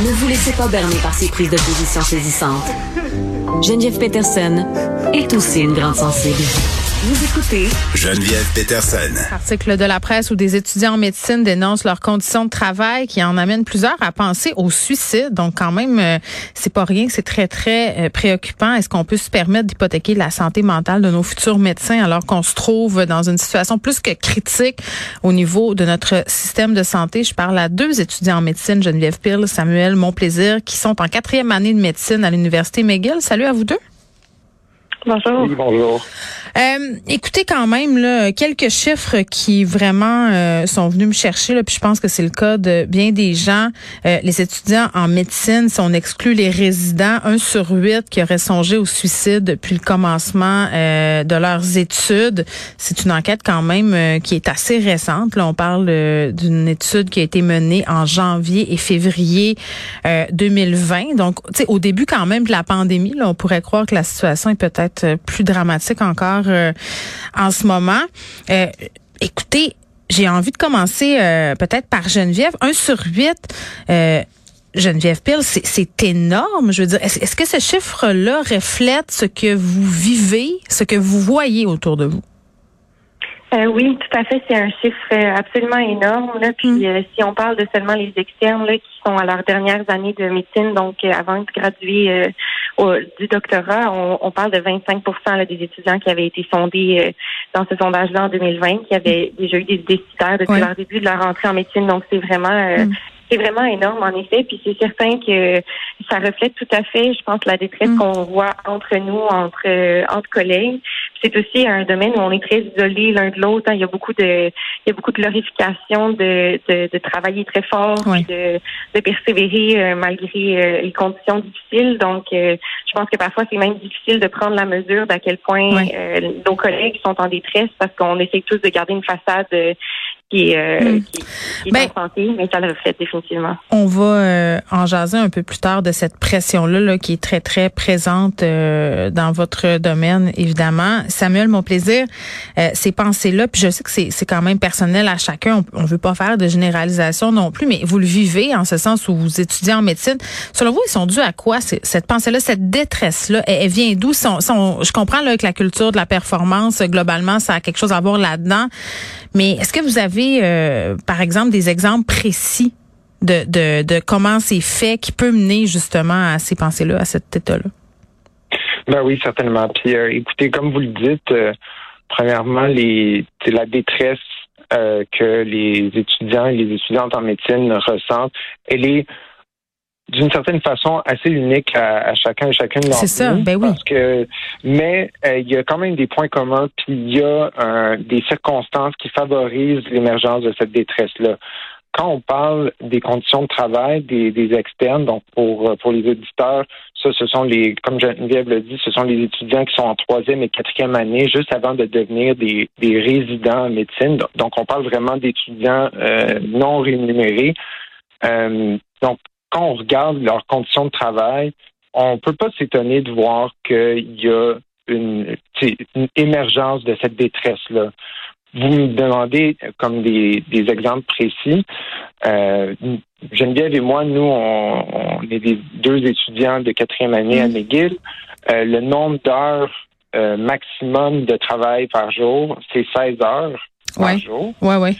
Ne vous laissez pas berner par ces prises de position saisissantes. Geneviève Peterson est aussi une grande sensible. Vous écoutez Geneviève Peterson. Article de la presse où des étudiants en médecine dénoncent leurs conditions de travail qui en amènent plusieurs à penser au suicide. Donc quand même, euh, c'est pas rien, c'est très très euh, préoccupant. Est-ce qu'on peut se permettre d'hypothéquer la santé mentale de nos futurs médecins alors qu'on se trouve dans une situation plus que critique au niveau de notre système de santé? Je parle à deux étudiants en médecine, Geneviève Pille, Samuel Monplaisir, qui sont en quatrième année de médecine à l'Université McGill. Salut à vous deux. Bonjour. Oui, bonjour. Euh, écoutez quand même là, quelques chiffres qui vraiment euh, sont venus me chercher. Là, puis je pense que c'est le cas de bien des gens. Euh, les étudiants en médecine, si on exclut les résidents, un sur huit qui aurait songé au suicide depuis le commencement de leurs études. C'est une enquête quand même qui est assez récente. Là, on parle d'une étude qui a été menée en janvier et février 2020. Donc, au début quand même de la pandémie, là, on pourrait croire que la situation est peut-être plus dramatique encore euh, en ce moment. Euh, écoutez, j'ai envie de commencer euh, peut-être par Geneviève. Un sur huit. Geneviève Pille, c'est énorme. Je veux dire, est-ce que ce chiffre-là reflète ce que vous vivez, ce que vous voyez autour de vous? Euh, oui, tout à fait. C'est un chiffre absolument énorme. Là. Puis mm. si on parle de seulement les externes là, qui sont à leurs dernières années de médecine, donc avant de graduer du doctorat, on, parle de 25 des étudiants qui avaient été sondés euh, dans ce sondage-là en 2020, qui avaient déjà eu des décideurs depuis leur début de leur entrée en médecine. Donc, c'est vraiment euh, mm. C'est vraiment énorme en effet. Puis c'est certain que ça reflète tout à fait, je pense, la détresse mm. qu'on voit entre nous, entre euh, entre collègues c'est aussi un domaine où on est très isolé l'un de l'autre. Hein. Il y a beaucoup de, il y a beaucoup de glorification de, de, de travailler très fort, de, de persévérer euh, malgré euh, les conditions difficiles. Donc, euh, je pense que parfois c'est même difficile de prendre la mesure d'à quel point nos collègues sont en détresse parce qu'on essaie tous de garder une façade qui, euh, hmm. qui, ben, santé, mais ça le reflète définitivement. On va euh, en jaser un peu plus tard de cette pression-là là, qui est très, très présente euh, dans votre domaine, évidemment. Samuel, mon plaisir, euh, ces pensées-là, puis je sais que c'est quand même personnel à chacun, on, on veut pas faire de généralisation non plus, mais vous le vivez en ce sens où vous étudiez en médecine. Selon vous, ils sont dus à quoi, cette pensée-là, cette détresse-là? Elle, vient d'où? je comprends là, que la culture de la performance, globalement, ça a quelque chose à voir là-dedans, mais est-ce que vous avez euh, par exemple, des exemples précis de, de, de comment c'est fait qui peut mener justement à ces pensées-là, à cet état-là? Ben oui, certainement. Puis euh, écoutez, comme vous le dites, euh, premièrement, la détresse que les étudiants et les étudiantes en médecine ressentent, elle est d'une certaine façon assez unique à, chacun et chacune d'entre nous. C'est ça, ben oui. Parce que, mais euh, il y a quand même des points communs, puis il y a des circonstances qui favorisent l'émergence de cette détresse-là. Quand on parle des conditions de travail des, externes, donc pour pour les auditeurs, ça, ce sont les, comme Geneviève l'a dit, ce sont les étudiants qui sont en troisième et quatrième année, juste avant de devenir des, des résidents en médecine. Donc, on parle vraiment d'étudiants euh, non rémunérés. Euh, donc, quand on regarde leurs conditions de travail, on ne peut pas s'étonner de voir qu'il y a une, émergence de cette détresse-là. Vous me demandez comme des, exemples précis. Euh, Geneviève et moi, nous, on, est des deux étudiants de quatrième année à mm. McGill. Euh, le nombre d'heures euh, maximum de travail par jour, c'est 16 heures par jour. Ouais, ouais.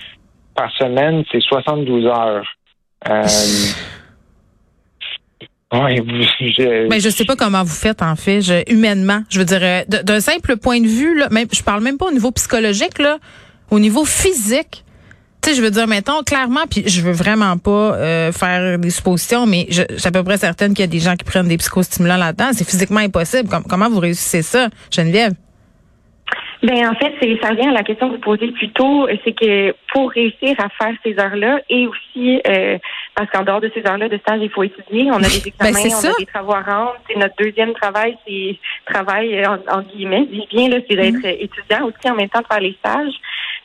Par semaine, c'est 72 heures. Euh, Oui, je... Ben, je sais pas comment vous faites en fait, je, humainement. Je veux dire, euh, d'un simple point de vue, là, même, je parle même pas au niveau psychologique, là, au niveau physique. Tu sais, je veux dire, mettons, clairement, puis je veux vraiment pas euh, faire des suppositions, mais je, suis à peu près certaine qu'il y a des gens qui prennent des psychostimulants là-dedans. C'est physiquement impossible. comment vous réussissez ça, Geneviève? Ben en fait, c'est ça revient à la question que vous posez plus tôt, c'est que pour réussir à faire ces heures-là et aussi euh, parce qu'en dehors de ces heures-là de stage, il faut étudier. On a des ben, examens, on a des travaux à rendre. C'est notre deuxième travail, c'est travail en, guillemets, dis bien là, c'est d'être mm-hmm. étudiant aussi en même temps de faire les stages.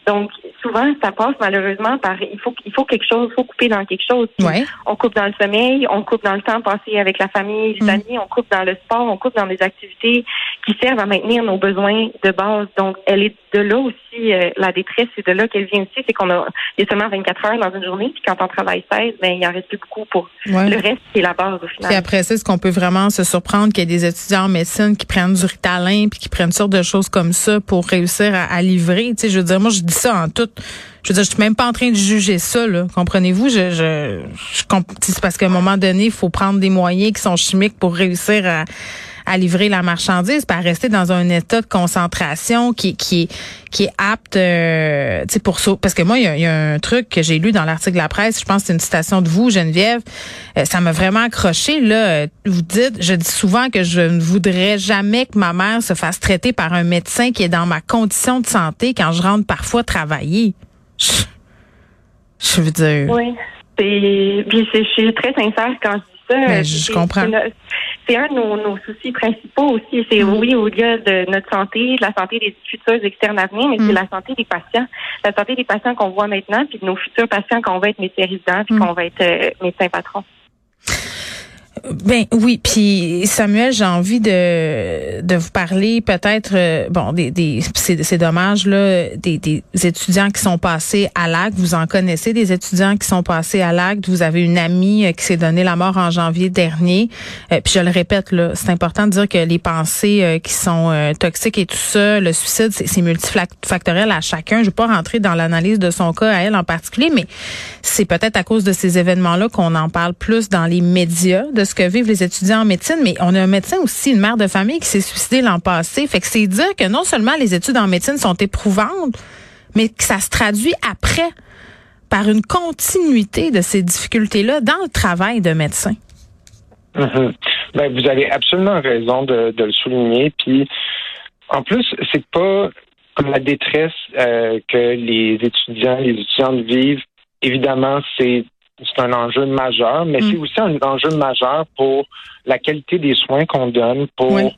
Donc, souvent, ça passe malheureusement par il faut il faut quelque chose, il faut couper dans quelque chose. Ouais. On coupe dans le sommeil, on coupe dans le temps passé avec la famille, les Mm. amis, on coupe dans le sport, on coupe dans des activités qui servent à maintenir nos besoins de base. Donc, elle est de là aussi, euh, la détresse, c'est de là qu'elle vient aussi, c'est qu'on a, il y a seulement 24 heures dans une journée, puis quand on travaille 16, ben, il en reste plus beaucoup pour Ouais. le reste, c'est la base au final. Puis après ça, est-ce qu'on peut vraiment se surprendre qu'il y ait des étudiants en médecine qui prennent du ritalin puis qui prennent sortes de choses comme ça pour réussir à, à livrer? Tu sais, je veux dire, moi, je dis ça en tout. Je veux dire, je suis même pas en train de juger ça, là. Comprenez-vous? Je, je, je c'est parce qu'à un moment donné, il faut prendre des moyens qui sont chimiques pour réussir à, à livrer la marchandise, pas rester dans un état de concentration qui, qui est qui est apte, euh, tu sais, pour ça. Parce que moi, il y, a- il y a un truc que j'ai lu dans l'article de la presse. Je pense que c'est une citation de vous, Geneviève. Euh, ça m'a vraiment accroché. Là, Euh, vous dites, je dis souvent que je ne voudrais jamais que ma mère se fasse traiter par un médecin qui est dans ma condition de santé quand je rentre parfois travailler. Je, je veux dire. Oui. Puis c'est- je suis très sincère quand je dis ça. Ben, Euh, je comprends. C'est, c'est un de nos, nos soucis principaux aussi. C'est Mm. oui, au-delà de notre santé, de la santé des futurs externes à venir, mais Mm. c'est la santé des patients. La santé des patients qu'on voit maintenant, puis de nos futurs patients qu'on va être médecins résidents, puis Mm. qu'on va être euh, médecins patrons. Ben oui, puis Samuel, j'ai envie de de vous parler peut-être euh, bon des des c'est dommage là des des étudiants qui sont passés à l'acte, vous en connaissez des étudiants qui sont passés à l'acte, vous avez une amie euh, qui s'est donné la mort en janvier dernier. Euh, puis je le répète là, c'est important de dire que les pensées euh, qui sont toxiques et tout ça, le suicide c'est multifactoriel à chacun. Je vais pas rentrer dans l'analyse de son cas à elle en particulier, mais c'est peut-être à cause de ces événements-là qu'on en parle plus dans les médias de ce que vivent les étudiants en médecine, mais on a un médecin aussi, une mère de famille qui s'est suicidée l'an passé. Fait que c'est dire que non seulement les études en médecine sont éprouvantes, mais que ça se traduit après par une continuité de ces difficultés-là dans le travail de médecin. Mhm. Ben, vous avez absolument raison de, le souligner. Puis, en plus, c'est pas comme la détresse euh, que les étudiants, les étudiantes vivent. Évidemment, c'est c'est un enjeu majeur, mais Mm. c'est aussi un enjeu majeur pour la qualité des soins qu'on donne, pour Oui.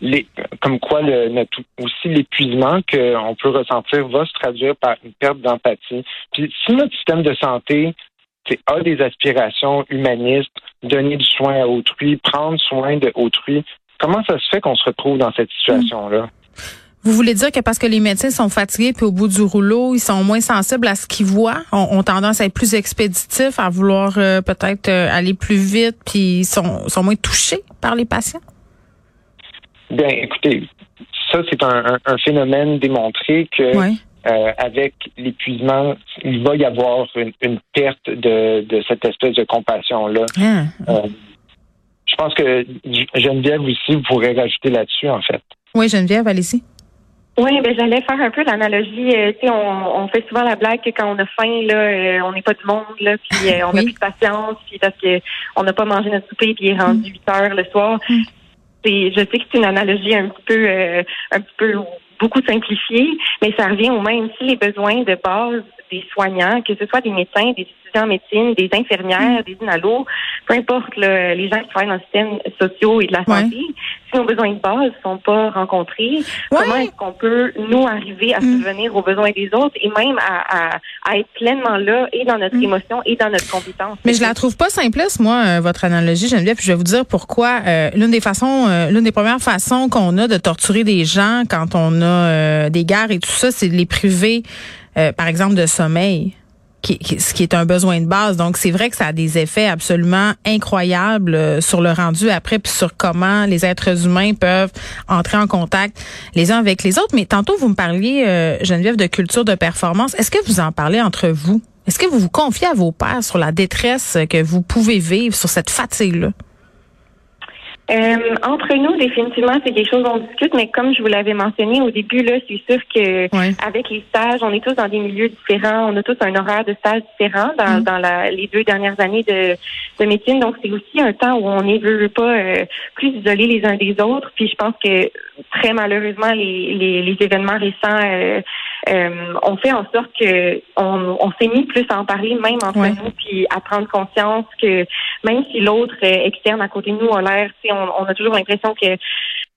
les, comme quoi le, notre, aussi l'épuisement qu'on peut ressentir va se traduire par une perte d'empathie. Puis si notre système de santé a des aspirations humanistes, donner du soin à autrui, prendre soin de autrui, comment ça se fait qu'on se retrouve dans cette situation-là? Vous voulez dire que parce que les médecins sont fatigués puis au bout du rouleau, ils sont moins sensibles à ce qu'ils voient, ont, tendance à être plus expéditifs, à vouloir euh, peut-être euh, aller plus vite, puis ils sont, sont moins touchés par les patients? Bien, écoutez, ça, c'est un, un- un phénomène démontré que euh, avec l'épuisement, il va y avoir une, une perte de, de cette espèce de compassion-là. Euh, je pense que Geneviève aussi vous pourrez rajouter là-dessus, en fait. Oui, Geneviève, allez-y. Oui, ben j'allais faire un peu l'analogie. euh, tu sais, on, on fait souvent la blague que quand on a faim, là, euh, on n'est pas du monde, là, puis euh, on n'a Oui. plus de patience, puis parce que on n'a pas mangé notre souper, puis il est rendu 8 heures le soir. Mm. C'est, je sais que c'est une analogie un petit peu, euh, un petit peu beaucoup simplifiée, mais ça revient au même. Si les besoins de base des soignants, que ce soit des médecins, des étudiants en médecine, des infirmières, des inalos, peu importe les gens qui travaillent dans le système social et de la Ouais. santé, si nos besoins de base sont pas rencontrés, comment est-ce qu'on peut, nous, arriver à Mm. subvenir aux besoins des autres et même à, à, à être pleinement là et dans notre Mm. émotion et dans notre compétence? Mais je la trouve pas simpliste, moi, euh, votre analogie, Geneviève. Puis je vais vous dire pourquoi. Euh, l'une des façons, euh, l'une des premières façons qu'on a de torturer des gens quand on a euh, des guerres et tout ça, c'est de les priver, euh, par exemple, de sommeil. Qui, qui- ce qui est un besoin de base. Donc, c'est vrai que ça a des effets absolument incroyables euh, sur le rendu après, puis sur comment les êtres humains peuvent entrer en contact les uns avec les autres. Mais tantôt, vous me parliez, euh, Geneviève, de culture de performance. Est-ce que vous en parlez entre vous? Est-ce que vous vous confiez à vos pairs sur la détresse que vous pouvez vivre, sur cette fatigue-là? Euh, entre nous, définitivement, c'est quelque chose qu'on discute, mais comme je vous l'avais mentionné au début, là, c'est sûr que Ouais. avec les stages, on est tous dans des milieux différents, on a tous un horaire de stage différent dans, Mm. dans la, les deux dernières années de, de médecine, donc c'est aussi un temps où on est veut, veut pas euh, plus isolés les uns des autres. Puis je pense que très malheureusement, les, les, les événements récents euh, euh, ont fait en sorte que on, on s'est mis plus à en parler, même entre Ouais. nous, puis à prendre conscience que même si l'autre euh, externe à côté de nous a l'air, on, on a toujours l'impression que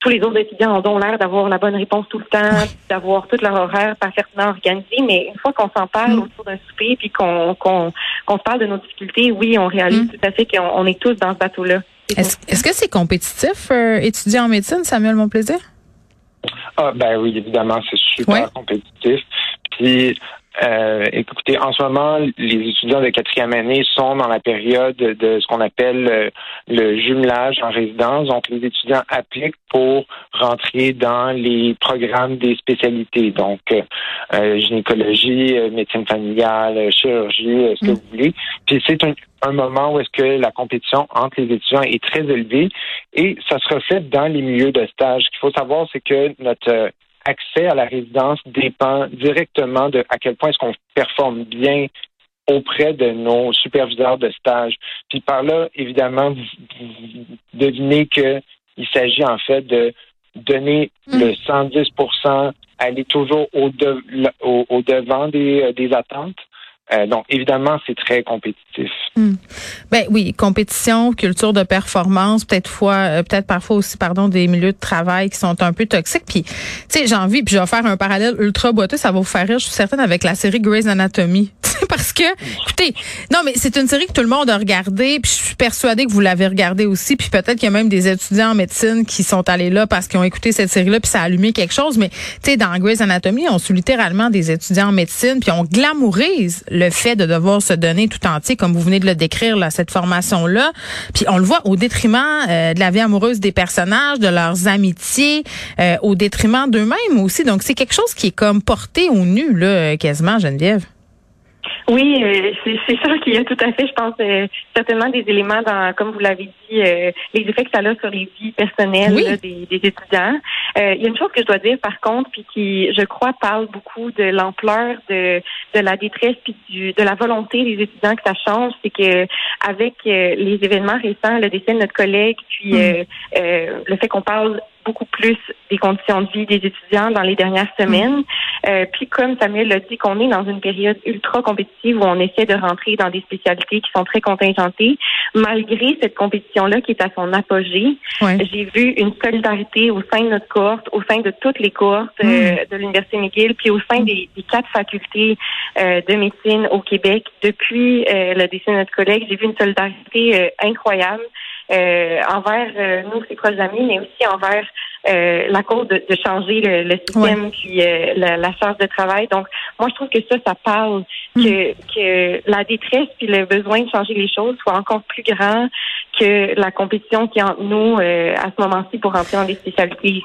tous les autres étudiants ont l'air d'avoir la bonne réponse tout le temps, d'avoir tout leur horaire parfaitement organisé, mais une fois qu'on s'en parle mm. autour d'un souper puis qu'on qu'on qu'on se parle de nos difficultés, oui, on réalise mm. tout à fait qu'on est tous dans ce bateau-là. Est-ce est que c'est compétitif, euh, étudier en médecine, Samuel Monplaisir? Ah, ben oui, évidemment, c'est super compétitif. Puis, euh, écoutez, en ce moment, les étudiants de quatrième année sont dans la période de ce qu'on appelle euh, le jumelage en résidence. Donc, les étudiants appliquent pour rentrer dans les programmes des spécialités, donc euh, gynécologie, médecine familiale, chirurgie, ce que mm. vous voulez. Puis c'est un, un moment où est-ce que la compétition entre les étudiants est très élevée et ça se reflète dans les milieux de stage. Ce qu'il faut savoir, c'est que notre accès à la résidence dépend directement de à quel point est-ce qu'on performe bien auprès de nos superviseurs de stage. Puis par là, évidemment, vous, devinez qu'il s'agit en fait de donner mm. le 110% aller toujours au, au, devant des, des attentes euh, donc, évidemment, c'est très compétitif. Hmm. Ben oui, compétition, culture de performance, peut-être fois, euh, peut-être parfois aussi, pardon, des milieux de travail qui sont un peu toxiques. Puis, tu sais, j'ai envie, puis je vais faire un parallèle ultra boiteux, ça va vous faire rire, je suis certaine, avec la série Grey's Anatomy. Parce que, écoutez, non, mais c'est une série que tout le monde a regardée, puis je suis persuadée que vous l'avez regardée aussi, puis peut-être qu'il y a même des étudiants en médecine qui sont allés là parce qu'ils ont écouté cette série-là, puis ça a allumé quelque chose. Mais, tu sais, dans Grey's Anatomy, on suit littéralement des étudiants en médecine, puis on glamourise le fait de devoir se donner tout entier, comme vous venez de le décrire, là, cette formation-là. Puis on le voit au détriment euh, de la vie amoureuse des personnages, de leurs amitiés, euh, au détriment d'eux-mêmes aussi. Donc c'est quelque chose qui est comme porté au nu, là, quasiment, Geneviève. Oui, euh, c'est sûr qu'il y a tout à fait, je pense, euh, certainement des éléments dans, comme vous l'avez dit, euh, les effets que ça a sur les vies personnelles des, étudiants. il y a une chose que je dois dire, par contre, puis qui, je crois, parle beaucoup de l'ampleur de, de la détresse puis du, de la volonté des étudiants que ça change, c'est que avec les événements récents, le décès de notre collègue, puis mm. le fait qu'on parle beaucoup plus des conditions de vie des étudiants dans les dernières semaines. Euh, puis comme Samuel l'a dit, qu'on est dans une période ultra compétitive où on essaie de rentrer dans des spécialités qui sont très contingentées, malgré cette compétition-là qui est à son apogée, j'ai vu une solidarité au sein de notre cohorte, au sein de toutes les cohortes euh, mm. de l'Université McGill, puis au sein des, quatre facultés euh, de médecine au Québec. Depuis le décès de notre collègue, j'ai vu une solidarité incroyable. Euh, envers euh, nous, ses proches amis, mais aussi envers euh, la cause de, changer le, système puis la, la, charge de travail. Donc, moi, je trouve que ça, ça parle mm. que, que la détresse puis le besoin de changer les choses soit encore plus grand que la compétition qui est entre nous euh, à ce moment-ci pour rentrer dans des spécialités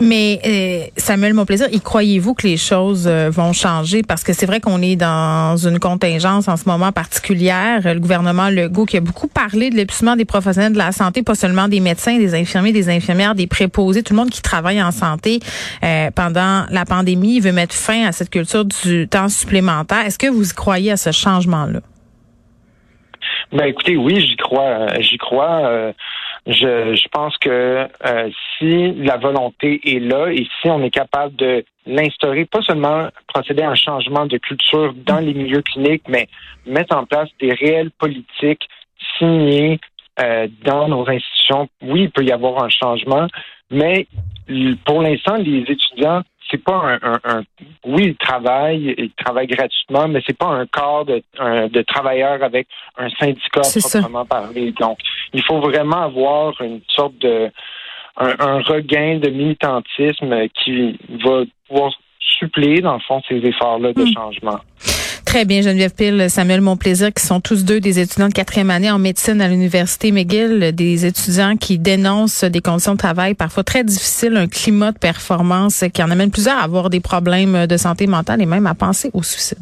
Mais euh, Samuel, mon plaisir, y croyez-vous que les choses euh, vont changer? Parce que c'est vrai qu'on est dans une contingence en ce moment particulière. Le gouvernement Legault qui a beaucoup parlé de l'épuisement des professionnels de la santé, pas seulement des médecins, des infirmiers, des infirmières, des préposés, tout le monde qui travaille en santé pendant la pandémie. Il veut mettre fin à cette culture du temps supplémentaire. Est-ce que vous y croyez à ce changement-là? Ben écoutez, oui, j'y crois. Euh, j'y crois. Euh, je, je pense que euh, si la volonté est là et si on est capable de l'instaurer, pas seulement procéder à un changement de culture dans les milieux cliniques, mais mettre en place des réelles politiques signées dans nos institutions, oui, il peut y avoir un changement, mais pour l'instant, les étudiants c'est pas un, un, oui, ils travaillent, ils travaillent gratuitement, mais c'est pas un corps de, de travailleurs avec un syndicat proprement parlé. Donc, il faut vraiment avoir une sorte de un, regain de militantisme qui va pouvoir suppléer, dans le fond, ces efforts-là de hmm. changement. Très bien, Geneviève Pille, Samuel Monplaisir, qui sont tous deux des étudiants de quatrième année en médecine à l'Université McGill, des étudiants qui dénoncent des conditions de travail parfois très difficiles, un climat de performance qui en amène plusieurs à avoir des problèmes de santé mentale et même à penser au suicide.